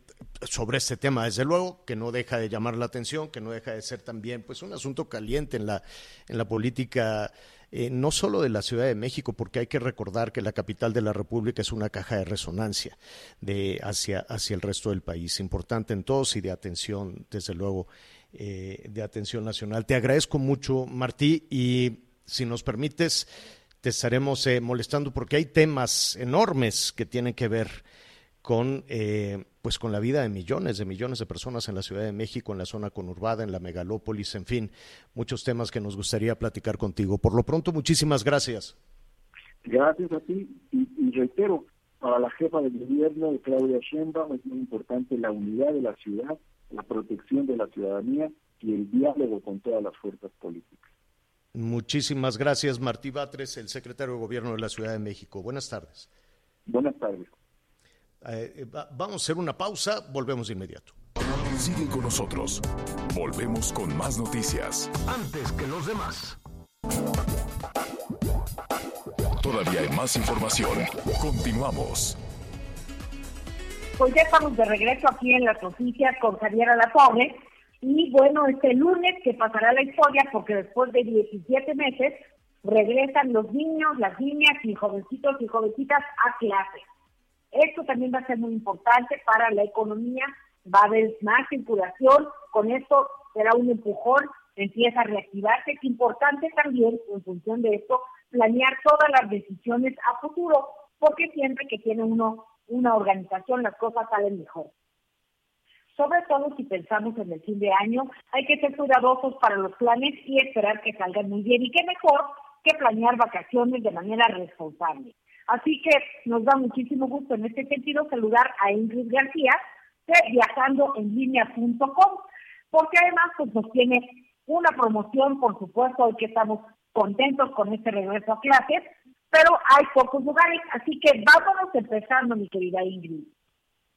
A: sobre este tema, desde luego, que no deja de llamar la atención, que no deja de ser también pues un asunto caliente en la, en la política eh, no solo de la Ciudad de México, porque hay que recordar que la capital de la República es una caja de resonancia de hacia, hacia el resto del país, importante en todos y de atención, desde luego, eh, de atención nacional. Te agradezco mucho, Martí, y si nos permites, te estaremos eh, molestando porque hay temas enormes que tienen que ver con eh, pues con la vida de millones de millones de personas en la Ciudad de México, en la zona conurbada, en la megalópolis, en fin, muchos temas que nos gustaría platicar contigo. Por lo pronto, muchísimas gracias.
K: Gracias a ti y, reitero, para la jefa del gobierno, Claudia Sheinbaum, es muy importante la unidad de la ciudad, la protección de la ciudadanía y el diálogo con todas las fuerzas políticas.
A: Muchísimas gracias, Martí Batres, el secretario de Gobierno de la Ciudad de México. Buenas tardes.
K: Buenas tardes.
A: Eh, eh, vamos a hacer una pausa, volvemos de inmediato.
B: Sigue con nosotros. Volvemos con más noticias.
J: Antes que los demás.
B: Todavía hay más información. Continuamos.
E: Pues ya estamos de regreso aquí en las noticias con Javier Alatorre. Y bueno, este lunes que pasará la historia porque después de 17 meses regresan los niños, las niñas y jovencitos y jovencitas a clases. Esto también va a ser muy importante para la economía, va a haber más circulación, con esto será un empujón, empieza a reactivarse. Es importante también, en función de esto, planear todas las decisiones a futuro, porque siempre que tiene uno una organización las cosas salen mejor. Sobre todo si pensamos en el fin de año, hay que ser cuidadosos para los planes y esperar que salgan muy bien. Y qué mejor que planear vacaciones de manera responsable. Así que nos da muchísimo gusto en este sentido saludar a Ingrid García de viajandoenlinea.com, porque además pues, nos tiene una promoción, por supuesto, hoy que estamos contentos con este regreso a clases, pero hay pocos lugares, así que vámonos empezando, mi querida Ingrid.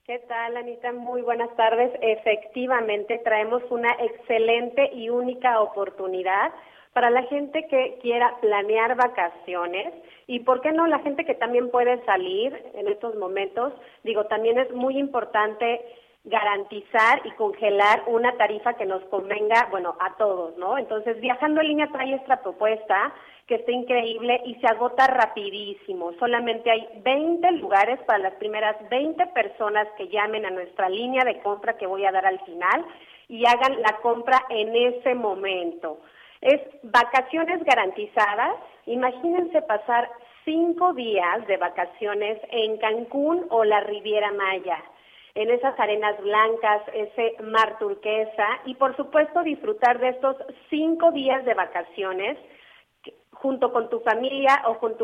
L: ¿Qué tal, Anita? Muy buenas tardes. Efectivamente, traemos una excelente y única oportunidad para la gente que quiera planear vacaciones y, ¿por qué no?, la gente que también puede salir en estos momentos. Digo, también es muy importante garantizar y congelar una tarifa que nos convenga, bueno, a todos, ¿no? Entonces, Viajando en línea trae esta propuesta que está increíble y se agota rapidísimo. Solamente hay 20 lugares para las primeras 20 personas que llamen a nuestra línea de compra que voy a dar al final y hagan la compra en ese momento. Es vacaciones garantizadas. Imagínense pasar cinco días de vacaciones en Cancún o la Riviera Maya en esas arenas blancas, ese mar turquesa y por supuesto disfrutar de estos cinco días de vacaciones junto con tu familia o con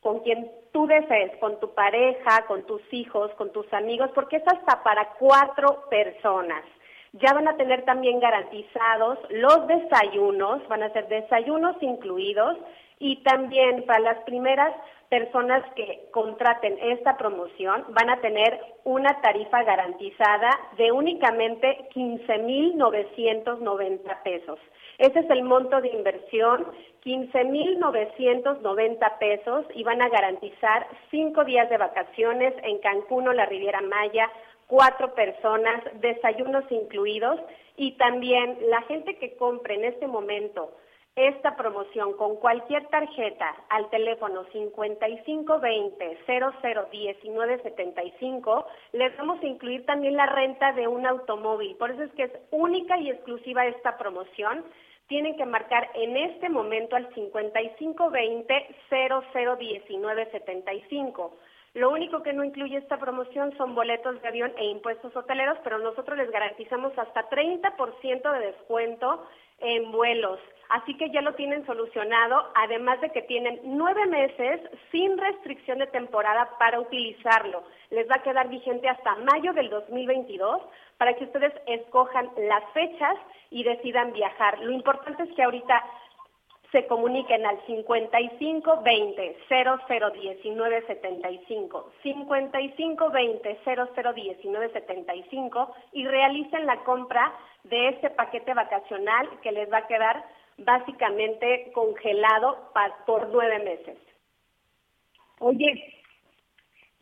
L: con quien tú desees, con tu pareja, con tus hijos, con tus amigos, porque es hasta para cuatro personas. Ya van a tener también garantizados los desayunos, van a ser desayunos incluidos y también para las primeras personas que contraten esta promoción van a tener una tarifa garantizada de únicamente 15.990 pesos. Ese es el monto de inversión, 15.990 pesos y van a garantizar cinco días de vacaciones en Cancún o la Riviera Maya, cuatro personas, desayunos incluidos y también la gente que compre en este momento esta promoción con cualquier tarjeta al teléfono 5520-001975, les vamos a incluir también la renta de un automóvil. Por eso es que es única y exclusiva esta promoción. Tienen que marcar en este momento al 5520-001975. Lo único que no incluye esta promoción son boletos de avión e impuestos hoteleros, pero nosotros les garantizamos hasta 30% de descuento en vuelos. Así que ya lo tienen solucionado, además de que tienen nueve meses sin restricción de temporada para utilizarlo. Les va a quedar vigente hasta mayo del 2022 para que ustedes escojan las fechas y decidan viajar. Lo importante es que ahorita se comuniquen al 5520 001975 5520 001975 y realicen la compra de este paquete vacacional que les va a quedar básicamente congelado por nueve meses.
E: Oye,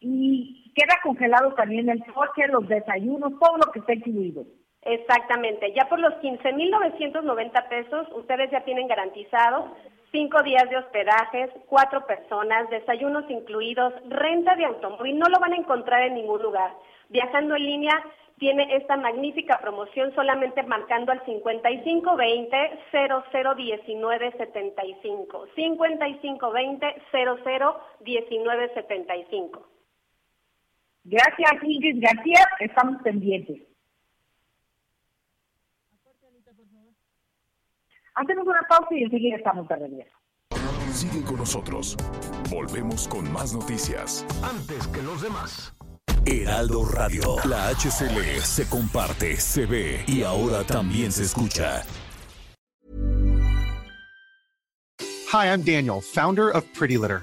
E: y queda congelado también el coche, los desayunos, todo lo que está incluido.
L: Exactamente, ya por los 15.990 pesos ustedes ya tienen garantizados cinco días de hospedajes, cuatro personas, desayunos incluidos, renta de automóvil, no lo van a encontrar en ningún lugar. Viajando en línea tiene esta magnífica promoción solamente marcando al 5520-001975. 5520-001975.
E: Gracias, Ingrid García. Estamos pendientes. Hacemos una pausa y enseguida estamos de regreso.
B: Sigue con nosotros. Volvemos con más noticias.
J: Antes que los demás.
B: Heraldo Radio. La HCL se comparte, se ve y ahora también se escucha.
M: Hi, I'm Daniel, founder of Pretty Litter.